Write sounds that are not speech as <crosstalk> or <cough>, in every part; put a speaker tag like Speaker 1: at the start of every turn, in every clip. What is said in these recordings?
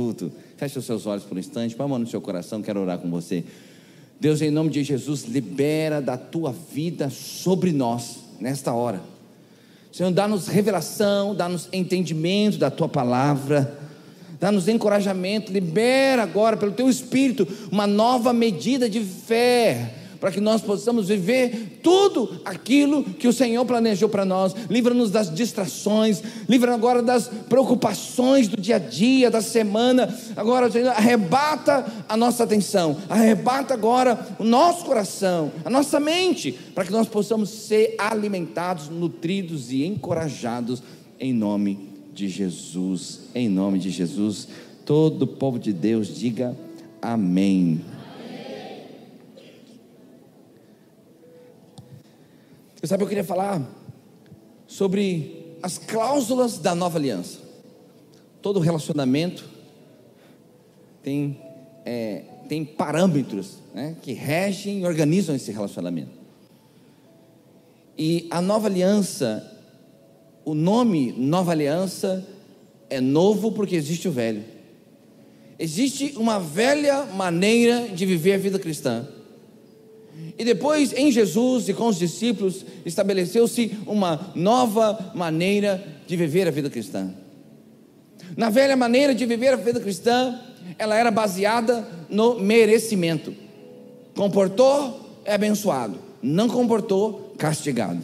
Speaker 1: culto. Feche os seus olhos por um instante, põe a mão no seu coração, quero orar com você. Deus, em nome de Jesus, libera da tua vida sobre nós nesta hora. Senhor, dá-nos revelação, dá-nos entendimento da tua palavra, dá-nos encorajamento, libera agora pelo teu espírito uma nova medida de fé para que nós possamos viver tudo aquilo que o Senhor planejou para nós. Livra-nos das distrações, livra agora das preocupações do dia a dia, da semana. Agora, Senhor, arrebata a nossa atenção, arrebata agora o nosso coração, a nossa mente, para que nós possamos ser alimentados, nutridos e encorajados em nome de Jesus. Em nome de Jesus, todo o povo de Deus diga amém. Você sabe, eu queria falar sobre as cláusulas da nova aliança. Todo relacionamento tem, é, tem parâmetros né, que regem e organizam esse relacionamento. E a nova aliança, o nome nova aliança é novo porque existe o velho. Existe uma velha maneira de viver a vida cristã e depois, em Jesus e com os discípulos, estabeleceu-se uma nova maneira de viver a vida cristã. Na velha maneira de viver a vida cristã, ela era baseada no merecimento. Comportou, é abençoado. Não comportou, castigado.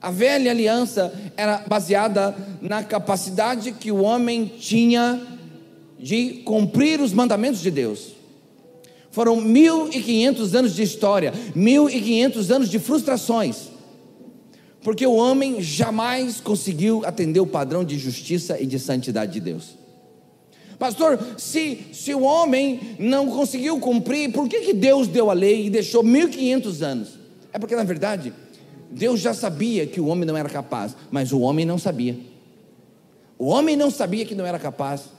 Speaker 1: A velha aliança era baseada na capacidade que o homem tinha de cumprir os mandamentos de Deus. Foram 1.500 anos de história, 1.500 anos de frustrações, porque o homem jamais conseguiu atender o padrão de justiça e de santidade de Deus. Pastor, se, se o homem não conseguiu cumprir, por que, que Deus deu a lei e deixou 1.500 anos? É porque, na verdade, Deus já sabia que o homem não era capaz, mas o homem não sabia. O homem não sabia que não era capaz.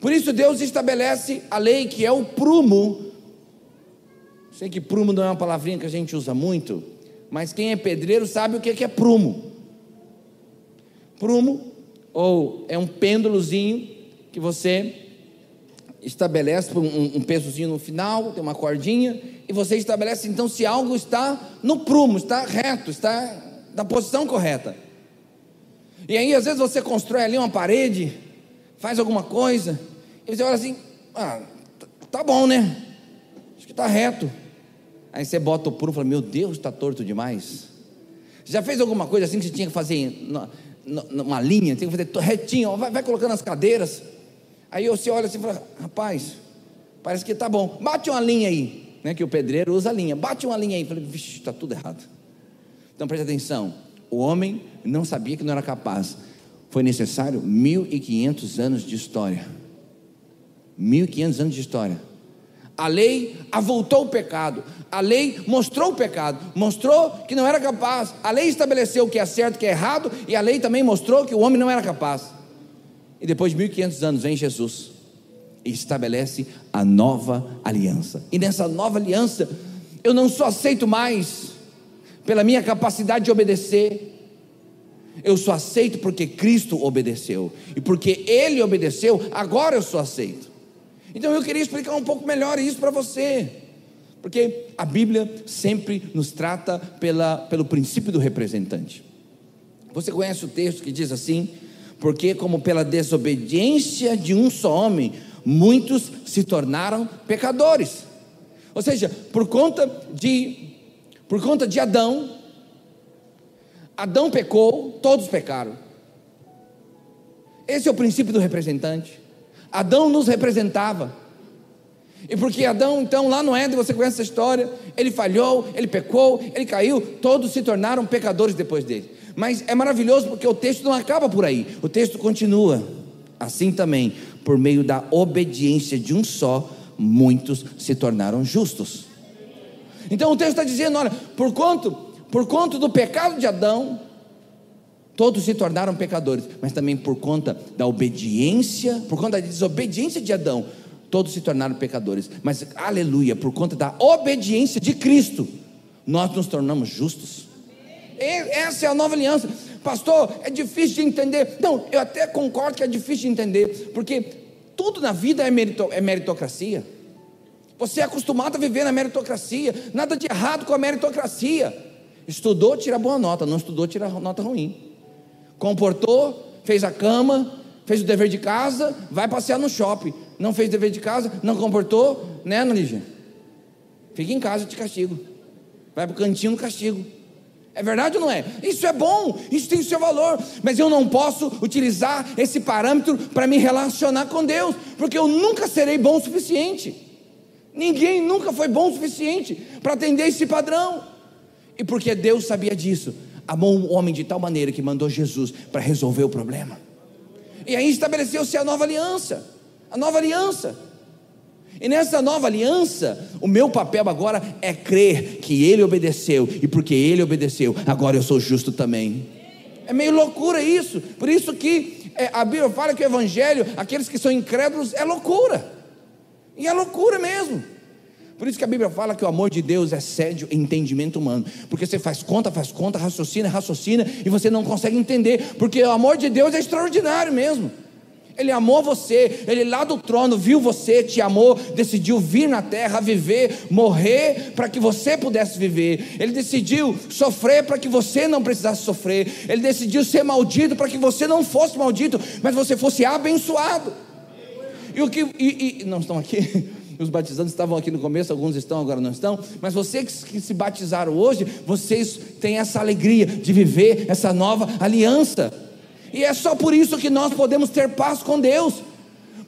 Speaker 1: Por isso Deus estabelece a lei que é o prumo. Sei que prumo não é uma palavrinha que a gente usa muito, mas quem é pedreiro sabe o que é prumo. Prumo, ou é um pêndulozinho que você estabelece um, um pesozinho no final, tem uma cordinha, e você estabelece então se algo está no prumo, está reto, está na posição correta. E aí, às vezes, você constrói ali uma parede, faz alguma coisa, e você olha assim, ah, tá, tá bom, né? Acho que está reto. Aí você bota o prumo e fala, meu Deus, está torto demais. Você já fez alguma coisa assim que você tinha que fazer numa linha, tem que fazer retinho, vai, vai colocando as cadeiras. Aí você olha assim e fala, rapaz, parece que está bom. Bate uma linha aí, né? Que o pedreiro usa a linha. Bate uma linha aí. Falei, vixe, está tudo errado. Então preste atenção. O homem não sabia que não era capaz foi necessário 1500 anos de história. 1500 anos de história. A lei avultou o pecado. A lei mostrou o pecado, mostrou que não era capaz. A lei estabeleceu o que é certo e o que é errado, e a lei também mostrou que o homem não era capaz. E depois de 1500 anos vem Jesus e estabelece a nova aliança. E nessa nova aliança, eu não só aceito mais pela minha capacidade de obedecer, eu sou aceito porque Cristo obedeceu. E porque Ele obedeceu, agora eu sou aceito. Então eu queria explicar um pouco melhor isso para você. Porque a Bíblia sempre nos trata pela, pelo princípio do representante. Você conhece o texto que diz assim: Porque, como pela desobediência de um só homem, muitos se tornaram pecadores. Ou seja, por conta de, por conta de Adão, Adão pecou, todos pecaram. Esse é o princípio do representante. Adão nos representava. E porque Adão, então, lá no Éden, você conhece essa história, ele falhou, ele pecou, ele caiu, todos se tornaram pecadores depois dele. Mas é maravilhoso porque o texto não acaba por aí, o texto continua. Assim também, por meio da obediência de um só, muitos se tornaram justos. Então o texto está dizendo: olha, por quanto por conta do pecado de Adão, todos se tornaram pecadores, mas também por conta da obediência, por conta da desobediência de Adão, todos se tornaram pecadores. Mas, aleluia, por conta da obediência de Cristo, nós nos tornamos justos. Essa é a nova aliança. pastor, é difícil de entender. Não, eu até concordo que é difícil de entender, porque tudo na vida é, merito, é meritocracia. Você é acostumado a viver na meritocracia, nada de errado com a meritocracia. Estudou, tira boa nota, não estudou, tira nota ruim. Comportou, fez a cama, fez o dever de casa, vai passear no shopping. Não fez o dever de casa, não comportou, né, Ana? Fica em casa, te castigo. Vai para o cantinho no castigo. É verdade ou não é? Isso é bom, isso tem o seu valor, mas eu não posso utilizar esse parâmetro para me relacionar com Deus, porque eu nunca serei bom o suficiente. Ninguém nunca foi bom o suficiente para atender esse padrão. E porque Deus sabia disso, amou o homem de tal maneira que mandou Jesus para resolver o problema. E aí estabeleceu-se a nova aliança. A nova aliança. E nessa nova aliança, o meu papel agora é crer que ele obedeceu, e porque ele obedeceu, agora eu sou justo também. É meio loucura isso, por isso que é, a Bíblia fala que o Evangelho, aqueles que são incrédulos, é loucura, e é loucura mesmo. Por isso que a Bíblia fala que o amor de Deus excede o entendimento humano. Porque você faz conta, faz conta, raciocina, raciocina, e você não consegue entender. Porque o amor de Deus é extraordinário mesmo. Ele amou você, ele lá do trono viu você, te amou, decidiu vir na terra, viver, morrer para que você pudesse viver. Ele decidiu sofrer para que você não precisasse sofrer. Ele decidiu ser maldito para que você não fosse maldito, mas você fosse abençoado. E o que e, e não estão aqui? <laughs> Os batizantes estavam aqui no começo, alguns estão, agora não estão. Mas vocês que se batizaram hoje, vocês têm essa alegria de viver essa nova aliança. E é só por isso que nós podemos ter paz com Deus.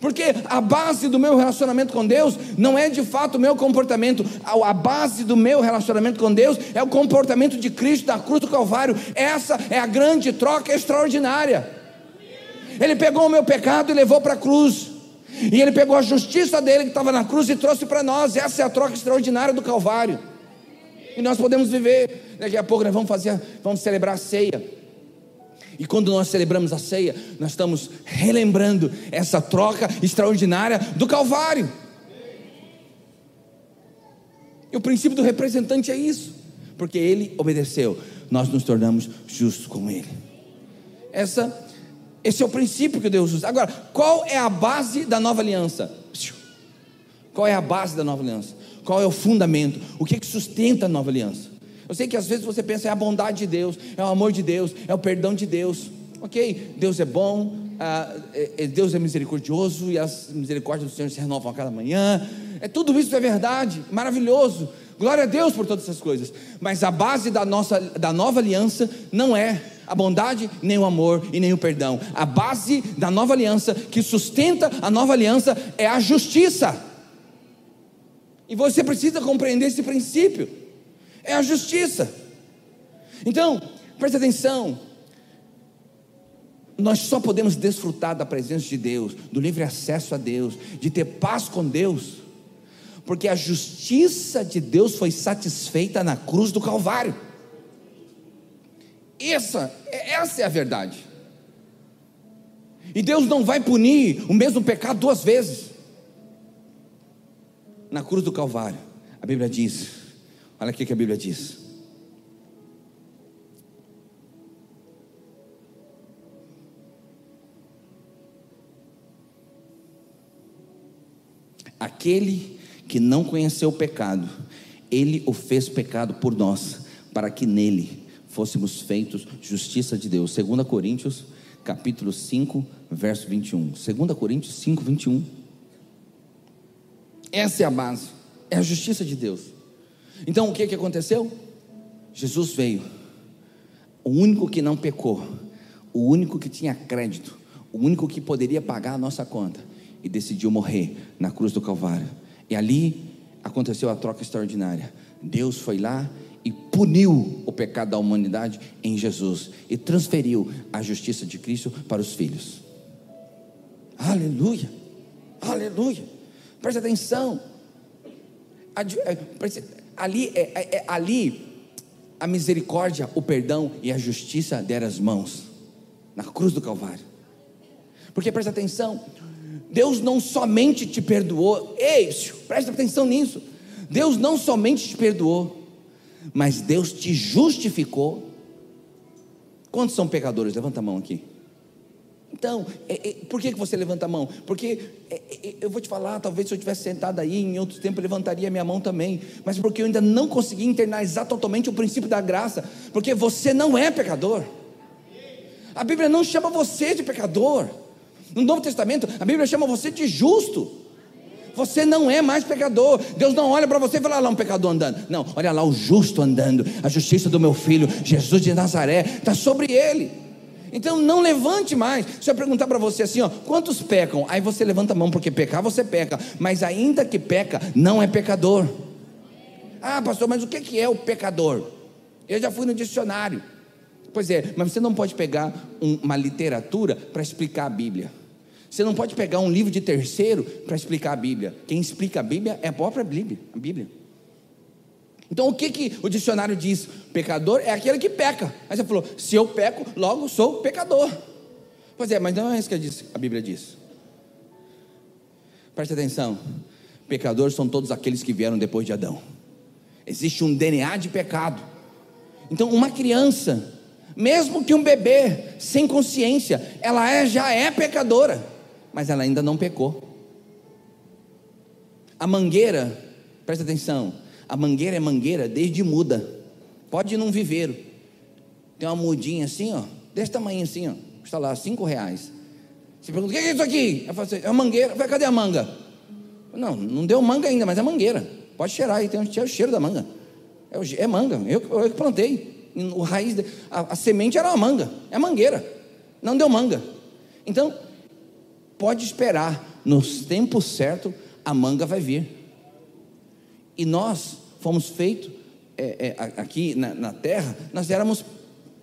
Speaker 1: Porque a base do meu relacionamento com Deus não é de fato o meu comportamento, a base do meu relacionamento com Deus é o comportamento de Cristo na cruz do Calvário. Essa é a grande troca extraordinária. Ele pegou o meu pecado e levou para a cruz. E ele pegou a justiça dele que estava na cruz e trouxe para nós. Essa é a troca extraordinária do Calvário. E nós podemos viver. Daqui a pouco nós vamos fazer, vamos celebrar a ceia. E quando nós celebramos a ceia, nós estamos relembrando essa troca extraordinária do Calvário. E o princípio do representante é isso, porque ele obedeceu, nós nos tornamos justos com ele. Essa, esse é o princípio que Deus usa. Agora, qual é a base da nova aliança? Qual é a base da nova aliança? Qual é o fundamento? O que, é que sustenta a nova aliança? Eu sei que às vezes você pensa é a bondade de Deus, é o amor de Deus, é o perdão de Deus. Ok, Deus é bom, uh, é, Deus é misericordioso e as misericórdias do Senhor se renovam a cada manhã. É tudo isso é verdade, maravilhoso. Glória a Deus por todas essas coisas. Mas a base da nossa da nova aliança não é a bondade, nem o amor e nem o perdão. A base da nova aliança que sustenta a nova aliança é a justiça. E você precisa compreender esse princípio é a justiça. Então, preste atenção. Nós só podemos desfrutar da presença de Deus, do livre acesso a Deus, de ter paz com Deus, porque a justiça de Deus foi satisfeita na cruz do Calvário. Essa, essa é a verdade. E Deus não vai punir o mesmo pecado duas vezes. Na cruz do Calvário, a Bíblia diz Olha aqui que a Bíblia diz. Aquele que não conheceu o pecado, ele o fez pecado por nós, para que nele fôssemos feitos justiça de Deus. 2 Coríntios, capítulo 5, verso 21. 2 Coríntios 5, 21. Essa é a base, é a justiça de Deus. Então o que, que aconteceu? Jesus veio, o único que não pecou, o único que tinha crédito, o único que poderia pagar a nossa conta, e decidiu morrer na cruz do Calvário. E ali aconteceu a troca extraordinária. Deus foi lá e puniu o pecado da humanidade em Jesus e transferiu a justiça de Cristo para os filhos. Aleluia, aleluia. Preste atenção. É, ali, é, é, ali a misericórdia, o perdão e a justiça deram as mãos na cruz do Calvário. Porque presta atenção, Deus não somente te perdoou, ei, presta atenção nisso. Deus não somente te perdoou, mas Deus te justificou Quantos são pecadores? Levanta a mão aqui. Então, é, é, por que, que você levanta a mão? Porque é, é, eu vou te falar, talvez se eu tivesse sentado aí em outro tempo, eu levantaria minha mão também. Mas porque eu ainda não consegui internalizar totalmente o princípio da graça. Porque você não é pecador. A Bíblia não chama você de pecador. No Novo Testamento, a Bíblia chama você de justo. Você não é mais pecador. Deus não olha para você e fala lá um pecador andando. Não, olha lá o justo andando. A justiça do meu filho, Jesus de Nazaré, está sobre ele. Então não levante mais. Se eu perguntar para você assim, ó, quantos pecam? Aí você levanta a mão, porque pecar você peca, mas ainda que peca, não é pecador. Ah, pastor, mas o que é o pecador? Eu já fui no dicionário. Pois é, mas você não pode pegar uma literatura para explicar a Bíblia. Você não pode pegar um livro de terceiro para explicar a Bíblia. Quem explica a Bíblia é a própria Bíblia. A Bíblia. Então o que, que o dicionário diz? Pecador é aquele que peca. Aí você falou: se eu peco, logo sou pecador. Pois é, mas não é isso que a, Bíblia diz. Preste atenção: pecadores são todos aqueles que vieram depois de Adão. Existe um DNA de pecado. Então, uma criança, mesmo que um bebê sem consciência, ela é, já é pecadora, mas ela ainda não pecou. A mangueira, presta atenção, a mangueira é mangueira desde muda. Pode ir num viveiro. Tem uma mudinha assim, ó, desse tamanho assim, ó. Custa lá cinco reais. Você pergunta, o que é isso aqui? Eu falo assim, é uma mangueira. Eu falo, cadê a manga? Não, não deu manga ainda, mas é mangueira. Pode cheirar aí, tem o cheiro da manga. É, é manga, eu, eu que plantei. O raiz, a, a semente era uma manga, é mangueira. Não deu manga. Então, pode esperar, nos tempos certos, a manga vai vir. E nós fomos feitos é, é, aqui na, na, terra, nós éramos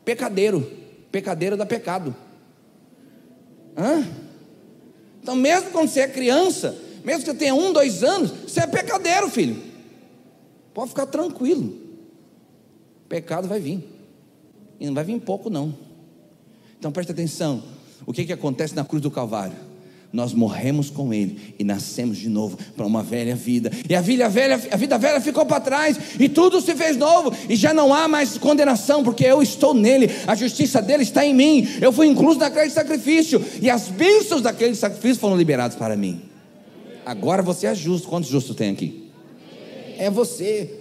Speaker 1: pecadeiro, pecadeiro da pecado. Hã? Então, mesmo quando você é criança, mesmo que você tenha um, dois anos, você é pecadeiro, filho. Pode ficar tranquilo. Pecado vai vir. E não vai vir pouco, não. Então preste atenção. O que, que acontece na cruz do Calvário? Nós morremos com Ele e nascemos de novo para uma velha vida. E a vida velha, a vida velha ficou para trás e tudo se fez novo e já não há mais condenação porque eu estou nele. A justiça dele está em mim. Eu fui incluso naquele sacrifício e as bênçãos daquele sacrifício foram liberadas para mim. Agora você é justo. Quantos justos tem aqui? É você.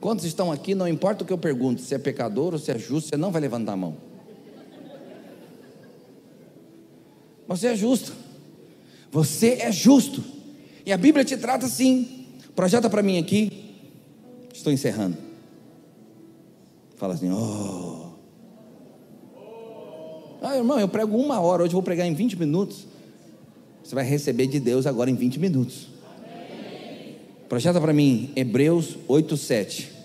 Speaker 1: Quantos estão aqui? Não importa o que eu pergunto, se é pecador ou se é justo, você não vai levantar a mão. Você é justo. Você é justo. E a Bíblia te trata assim. Projeta para mim aqui. Estou encerrando. Fala assim, oh. Ah, irmão, eu prego uma hora, hoje eu vou pregar em 20 minutos. Você vai receber de Deus agora em 20 minutos. Projeta para mim, Hebreus 8, 7.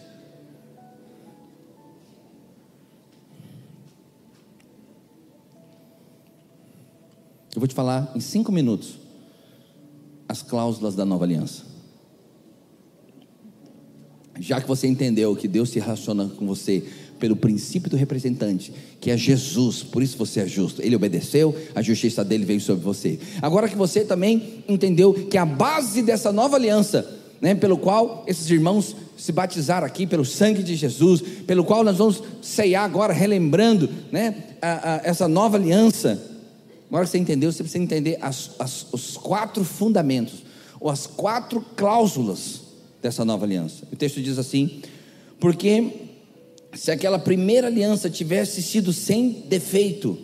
Speaker 1: Vou te falar em cinco minutos as cláusulas da nova aliança. Já que você entendeu que Deus se relaciona com você pelo princípio do representante, que é Jesus, por isso você é justo. Ele obedeceu, a justiça dele veio sobre você. Agora que você também entendeu que a base dessa nova aliança, né, pelo qual esses irmãos se batizaram aqui pelo sangue de Jesus, pelo qual nós vamos ceiar agora, relembrando né, a, a, essa nova aliança Agora que você entendeu, você precisa entender as, as, os quatro fundamentos, ou as quatro cláusulas dessa nova aliança. O texto diz assim: porque se aquela primeira aliança tivesse sido sem defeito,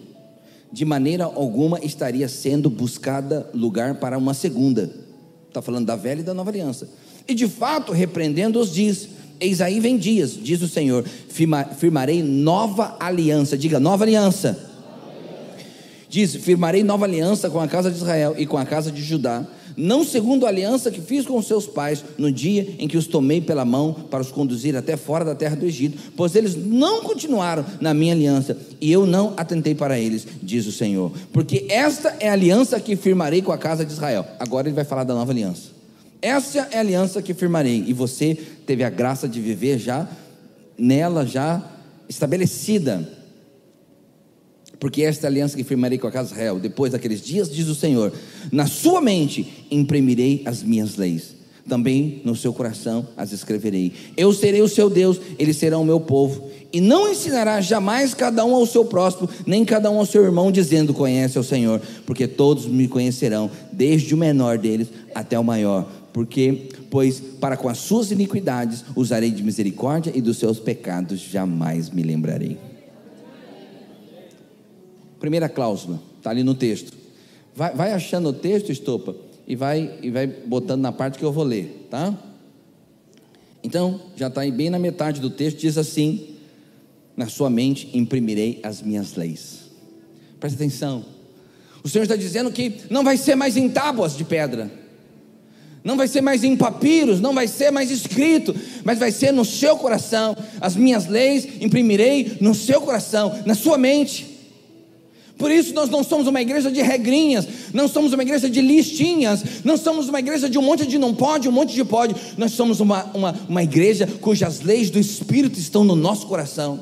Speaker 1: de maneira alguma estaria sendo buscada lugar para uma segunda. Está falando da velha e da nova aliança. E de fato, repreendendo-os, diz: Eis aí vem dias, diz o Senhor, firmarei nova aliança. Diga, nova aliança Diz: Firmarei nova aliança com a casa de Israel e com a casa de Judá, não segundo a aliança que fiz com seus pais no dia em que os tomei pela mão para os conduzir até fora da terra do Egito, pois eles não continuaram na minha aliança e eu não atentei para eles, diz o Senhor. Porque esta é a aliança que firmarei com a casa de Israel. Agora ele vai falar da nova aliança. Essa é a aliança que firmarei e você teve a graça de viver já nela já estabelecida porque esta aliança que firmarei com a casa de Israel, depois daqueles dias, diz o Senhor, na sua mente imprimirei as minhas leis. também no seu coração as escreverei. Eu serei o seu Deus, eles serão o meu povo. E não ensinará jamais cada um ao seu próximo, nem cada um ao seu irmão, dizendo: Conhece o Senhor, porque todos me conhecerão, desde o menor deles até o maior. Porque, pois, para com as suas iniquidades usarei de misericórdia e dos seus pecados jamais me lembrarei. Primeira cláusula, está ali no texto. Vai, vai achando o texto, estopa e vai, e vai botando na parte que eu vou ler, tá? Então, já está aí bem na metade do texto, diz assim: Na sua mente imprimirei as minhas leis. Presta atenção. O Senhor está dizendo que não vai ser mais em tábuas de pedra, não vai ser mais em papiros, não vai ser mais escrito, mas vai ser no seu coração. As minhas leis imprimirei no seu coração, na sua mente. Por isso nós não somos uma igreja de regrinhas, não somos uma igreja de listinhas, não somos uma igreja de um monte de não pode, um monte de pode. Nós somos uma, uma, uma igreja cujas leis do Espírito estão no nosso coração.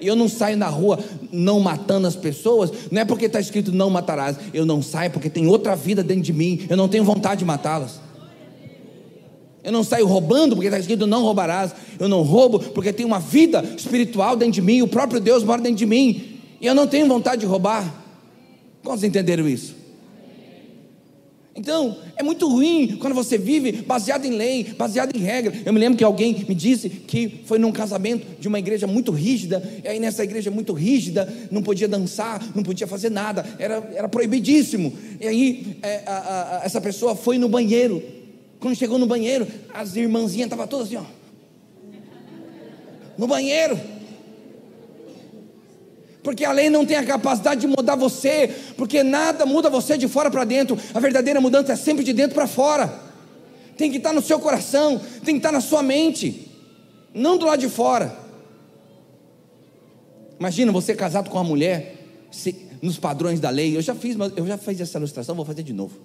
Speaker 1: E eu não saio na rua não matando as pessoas, não é porque está escrito não matarás. Eu não saio porque tem outra vida dentro de mim, eu não tenho vontade de matá-las. Eu não saio roubando porque está escrito não roubarás. Eu não roubo porque tem uma vida espiritual dentro de mim, o próprio Deus mora dentro de mim. E eu não tenho vontade de roubar. Quantos entenderam isso? Então, é muito ruim quando você vive baseado em lei, baseado em regra. Eu me lembro que alguém me disse que foi num casamento de uma igreja muito rígida, e aí nessa igreja muito rígida, não podia dançar, não podia fazer nada, era, era proibidíssimo. E aí é, a, a, essa pessoa foi no banheiro. Quando chegou no banheiro, as irmãzinhas estavam todas assim, ó. No banheiro porque a lei não tem a capacidade de mudar você, porque nada muda você de fora para dentro, a verdadeira mudança é sempre de dentro para fora, tem que estar no seu coração, tem que estar na sua mente, não do lado de fora. Imagina você casado com uma mulher, se, nos padrões da lei, eu já fiz, eu já fiz essa ilustração, vou fazer de novo.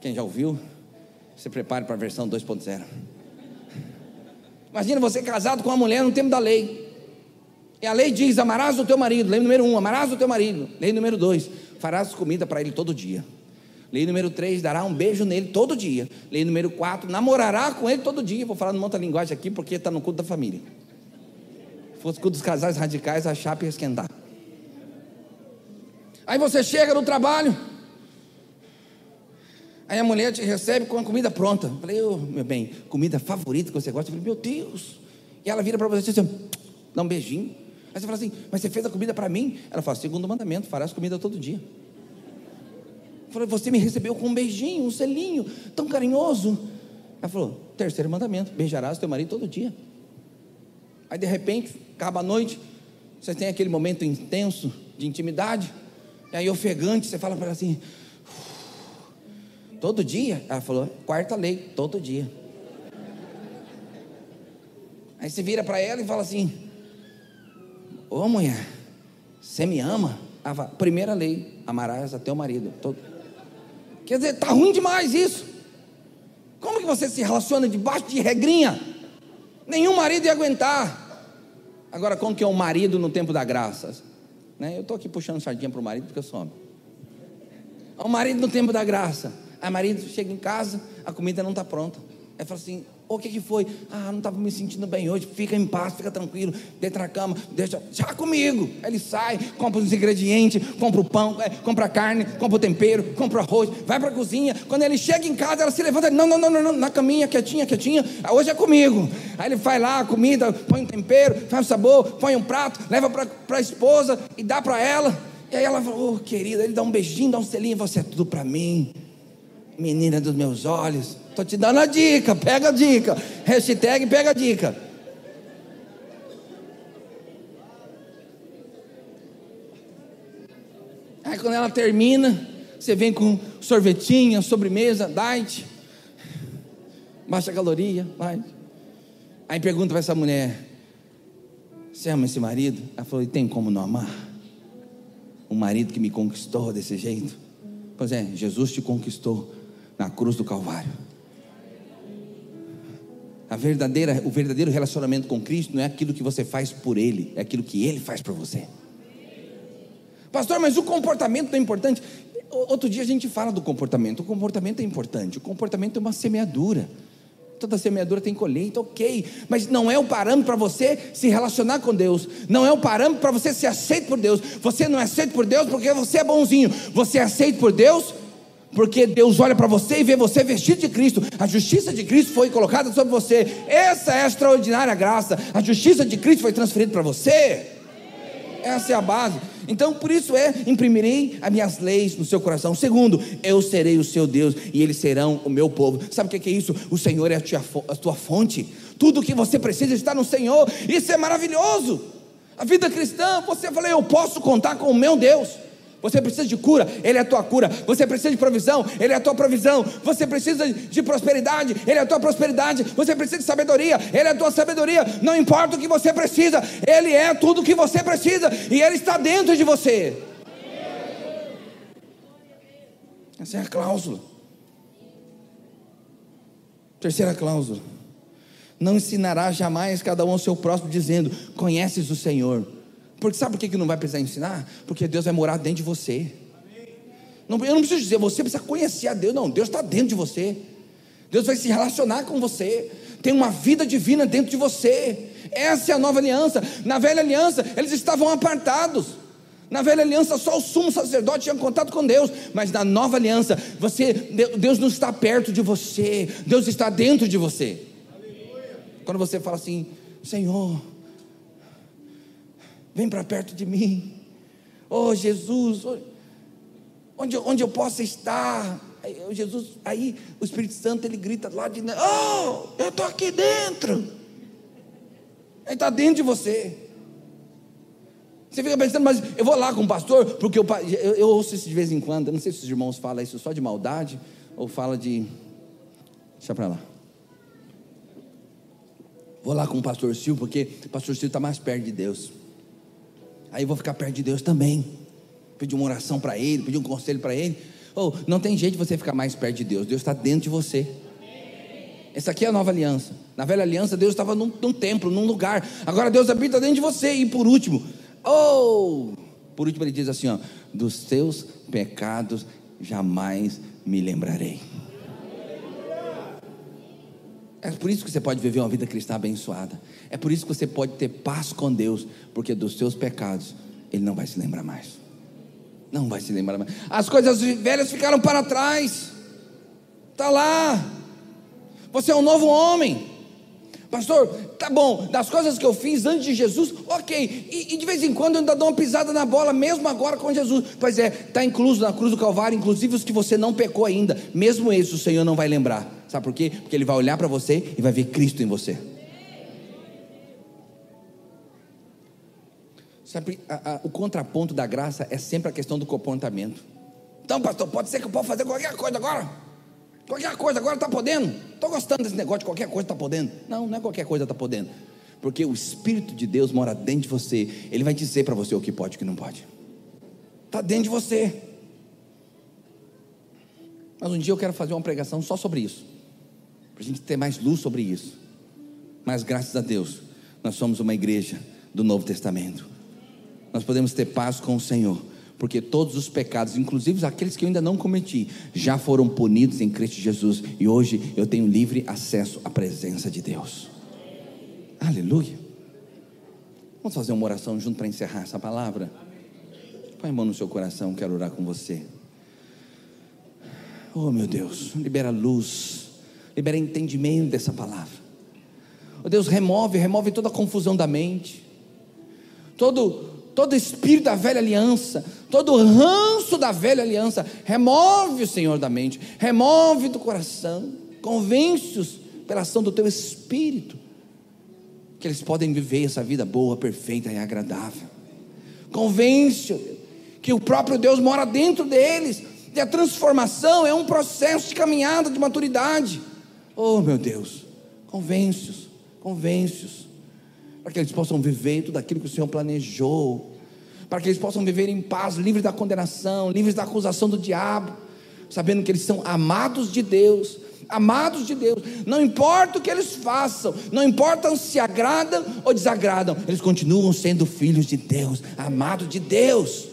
Speaker 1: Quem já ouviu, se prepare para a versão 2.0. Imagina você casado com uma mulher no tempo da lei. E a lei diz: amarás o teu marido. Lei número um: amarás o teu marido. Lei número dois: farás comida para ele todo dia. Lei número três: dará um beijo nele todo dia. Lei número quatro: namorará com ele todo dia. Vou falar numa outra linguagem aqui porque está no culto da família. Se fosse culto dos casais radicais, a chapa ia esquentar. Aí você chega no trabalho. Aí a mulher te recebe com a comida pronta. Falei, oh, meu bem, comida favorita que você gosta. Eu falei, meu Deus. E ela vira para você e diz assim, dá um beijinho. Aí você fala assim, mas você fez a comida para mim? Ela fala, segundo mandamento, farás comida todo dia. Eu falei, você me recebeu com um beijinho, um selinho, tão carinhoso. Ela falou, terceiro mandamento, beijarás teu marido todo dia. Aí de repente, acaba a noite, você tem aquele momento intenso de intimidade, e aí ofegante, você fala para ela assim, todo dia? Ela falou, quarta lei, todo dia. Aí você vira para ela e fala assim, Ô mulher, você me ama? Ah, primeira lei, amarás a teu marido. Quer dizer, está ruim demais isso. Como que você se relaciona debaixo de regrinha? Nenhum marido ia aguentar. Agora, como que é um marido no tempo da graça? Né? Eu estou aqui puxando sardinha para o marido porque eu sou homem. O marido no tempo da graça. Aí marido chega em casa, a comida não está pronta. Aí fala assim: o que, que foi? Ah, não estava me sentindo bem hoje. Fica em paz, fica tranquilo. Deita na cama, deixa. Já comigo. Aí ele sai, compra os ingredientes, compra o pão, é, compra a carne, compra o tempero, compra o arroz, vai para a cozinha. Quando ele chega em casa, ela se levanta. Não, não, não, não, não, na caminha, quietinha, quietinha. Hoje é comigo. Aí ele vai lá, a comida, põe um tempero, faz o sabor, põe um prato, leva para a esposa e dá para ela. E aí ela fala, oh querida, ele dá um beijinho, dá um selinho, você é tudo para mim menina dos meus olhos. Estou te dando a dica, pega a dica. Hashtag pega a dica. Aí quando ela termina, você vem com sorvetinha, sobremesa, diet, baixa caloria, light. Aí pergunta para essa mulher: Você ama esse marido? Ela falou: tem como não amar? Um marido que me conquistou desse jeito? Pois é, Jesus te conquistou na cruz do Calvário. A verdadeira, o verdadeiro relacionamento com Cristo não é aquilo que você faz por Ele, é aquilo que Ele faz por você. Pastor, mas o comportamento não é importante. Outro dia a gente fala do comportamento. O comportamento é importante. O comportamento é uma semeadura. Toda semeadura tem colheita, ok. Mas não é o parâmetro para você se relacionar com Deus. Não é o parâmetro para você ser aceito por Deus. Você não é aceito por Deus porque você é bonzinho. Você é aceito por Deus porque Deus olha para você e vê você vestido de Cristo. A justiça de Cristo foi colocada sobre você. Essa é a extraordinária graça. A justiça de Cristo foi transferida para você. Essa é a base. Então, por isso é, imprimirei as minhas leis no seu coração. Segundo, eu serei o seu Deus e eles serão o meu povo. Sabe o que é isso? O Senhor é a tua, a tua fonte. Tudo que você precisa está no Senhor. Isso é maravilhoso. A vida cristã, você fala, eu posso contar com o meu Deus. Você precisa de cura, Ele é a tua cura. Você precisa de provisão, Ele é a tua provisão. Você precisa de prosperidade, Ele é a tua prosperidade. Você precisa de sabedoria, Ele é a tua sabedoria. Não importa o que você precisa, Ele é tudo o que você precisa e Ele está dentro de você. Essa é a cláusula. Terceira cláusula. Não ensinará jamais cada um ao seu próximo, dizendo: Conheces o Senhor porque sabe por que não vai precisar ensinar? Porque Deus vai morar dentro de você. Não, eu não preciso dizer, você precisa conhecer a Deus, não, Deus está dentro de você. Deus vai se relacionar com você. Tem uma vida divina dentro de você. Essa é a nova aliança. Na velha aliança, eles estavam apartados. Na velha aliança, só o sumo sacerdote tinha contato com Deus. Mas na nova aliança, você, Deus não está perto de você. Deus está dentro de você. Quando você fala assim, Senhor, vem para perto de mim. Oh Jesus, onde, onde eu possa estar? Jesus, aí o Espírito Santo ele grita lá de dentro: Oh, eu estou aqui dentro. Ele está dentro de você. Você fica pensando, mas eu vou lá com o pastor, porque eu, eu, eu ouço isso de vez em quando. Eu não sei se os irmãos falam isso só de maldade ou fala de. Deixa para lá. Vou lá com o pastor Silvio, porque o pastor Silvio está mais perto de Deus. Aí vou ficar perto de Deus também. Pedir uma oração para Ele, pedir um conselho para Ele. Ou oh, não tem jeito de você ficar mais perto de Deus. Deus está dentro de você. Essa aqui é a nova aliança. Na velha aliança, Deus estava num, num, templo, num lugar. Agora Deus habita dentro de você. E por último, oh, por último ele diz assim: ó, dos teus pecados jamais me lembrarei. É por isso que você pode viver uma vida cristã abençoada. É por isso que você pode ter paz com Deus, porque dos seus pecados Ele não vai se lembrar mais. Não vai se lembrar mais. As coisas velhas ficaram para trás. Está lá. Você é um novo homem. Pastor, tá bom, das coisas que eu fiz antes de Jesus, ok. E, e, de vez em quando eu ainda dou uma pisada na bola, mesmo agora com Jesus. Pois é, está incluso na cruz do Calvário, inclusive os que você não pecou ainda. Mesmo esses o Senhor não vai lembrar. Sabe por quê? Porque Ele vai olhar para você e vai ver Cristo em você. Sabe, a, a, o contraponto da graça é sempre a questão do comportamento. Então, pastor, pode ser que eu possa fazer qualquer coisa agora? Qualquer coisa agora está podendo. Estou gostando desse negócio de qualquer coisa está podendo. Não, não é qualquer coisa está podendo. Porque o Espírito de Deus mora dentro de você. Ele vai dizer para você o que pode e o que não pode. Está dentro de você. Mas um dia eu quero fazer uma pregação só sobre isso. Para a gente ter mais luz sobre isso. Mas graças a Deus, nós somos uma igreja do Novo Testamento. Nós podemos ter paz com o Senhor porque todos os pecados, inclusive aqueles que eu ainda não cometi, já foram punidos em Cristo Jesus, e hoje eu tenho livre acesso à presença de Deus. Aleluia. Vamos fazer uma oração junto para encerrar essa palavra? Põe a mão no seu coração, quero orar com você. Oh meu Deus, libera luz, libera entendimento dessa palavra. Oh Deus, remove, remove toda a confusão da mente, todo todo espírito da velha aliança, todo ranço da velha aliança, remove o Senhor da mente, remove do coração, convence-os pela ação do teu espírito, que eles podem viver essa vida boa, perfeita e agradável. Convence-os que o próprio Deus mora dentro deles, e a transformação é um processo de caminhada de maturidade. Oh meu Deus, convence-os, convence-os para que eles possam viver tudo aquilo que o Senhor planejou, para que eles possam viver em paz, livres da condenação, livres da acusação do diabo, sabendo que eles são amados de Deus, amados de Deus, não importa o que eles façam, não importa se agradam ou desagradam, eles continuam sendo filhos de Deus, amados de Deus,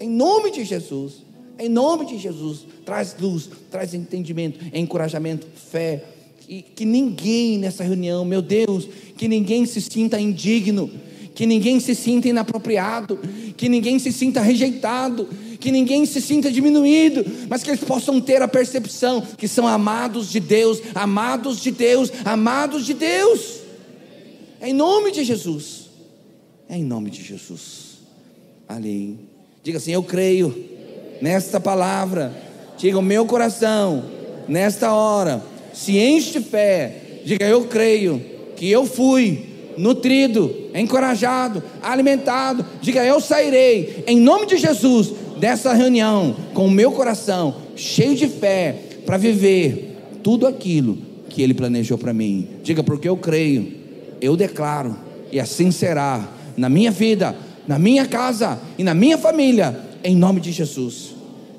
Speaker 1: em nome de Jesus, Em nome de Jesus, traz luz, traz entendimento, encorajamento, fé. E que ninguém nessa reunião, meu Deus, que ninguém se sinta indigno, que ninguém se sinta inapropriado, que ninguém se sinta rejeitado, que ninguém se sinta diminuído, mas que eles possam ter a percepção que são amados de Deus, amados de Deus, amados de Deus. É em nome de Jesus. É em nome de Jesus. Ali. Diga assim: Eu creio nesta palavra. Diga o meu coração, nesta hora, se enche de fé. Diga: Eu creio que eu fui nutrido, encorajado, alimentado. Diga: Eu sairei, em nome de Jesus, dessa reunião, com o meu coração cheio de fé, para viver tudo aquilo que Ele planejou para mim. Diga: Porque eu creio, eu declaro, e assim será na minha vida, na minha casa e na minha família, em nome de Jesus.